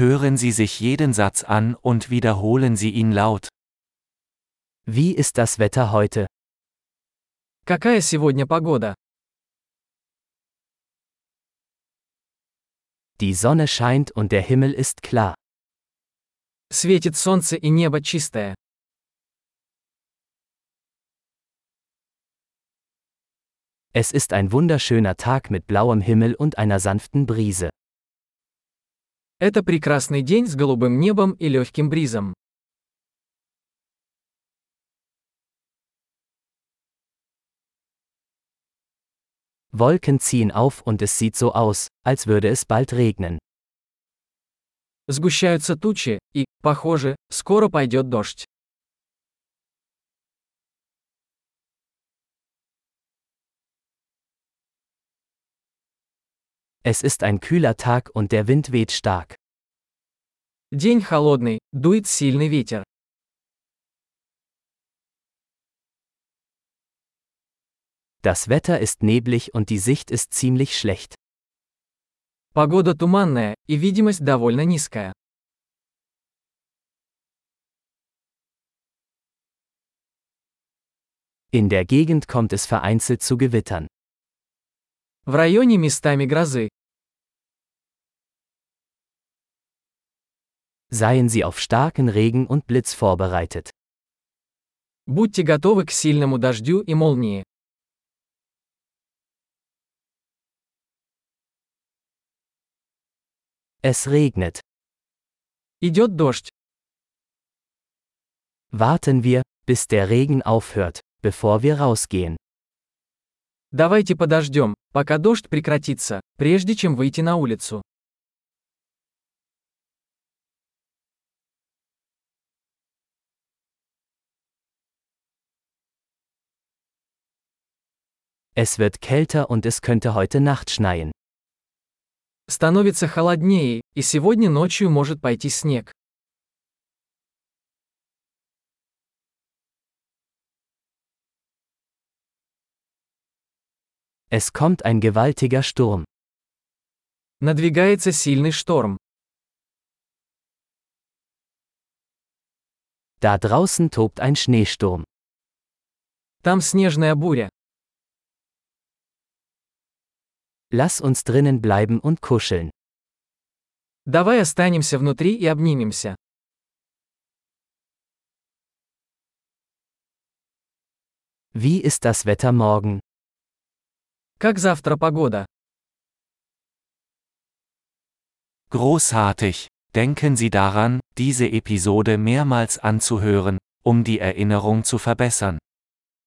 Hören Sie sich jeden Satz an und wiederholen Sie ihn laut. Wie ist das Wetter heute? Какая сегодня погода? Die Sonne scheint und der Himmel ist klar. Светит солнце и небо чистое. Es ist ein wunderschöner Tag mit blauem Himmel und einer sanften Brise. Это прекрасный день с голубым небом и легким бризом. Wolken ziehen auf und es sieht so aus, als würde es bald regnen. Сгущаются тучи, и, похоже, скоро пойдет дождь. Es ist ein kühler Tag und der Wind weht stark. День холодный, дует сильный ветер. Das Wetter ist neblig und die Sicht ist ziemlich schlecht. Погода туманная, и видимость довольно низкая. In der Gegend kommt es vereinzelt zu Gewittern. В районе местами грозы. Seien Sie auf starken Regen und Blitz vorbereitet. Будьте готовы к сильному дождю и молнии. Es regnet. Идет дождь. Warten wir, bis der Regen aufhört, bevor wir rausgehen. Давайте подождем, пока дождь прекратится, прежде чем выйти на улицу. Es wird kälter und es könnte heute Nacht schneien. Становится холоднее, и сегодня ночью может пойти снег. Es kommt ein gewaltiger Sturm. Надвигается сильный шторм. Da draußen tobt ein Schneesturm. Там снежная буря. Lass uns drinnen bleiben und kuscheln. Давай останемся внутри и обнимемся. Wie ist das Wetter morgen? Как завтра погода? Großartig! Denken Sie daran, diese Episode mehrmals anzuhören, um die Erinnerung zu verbessern.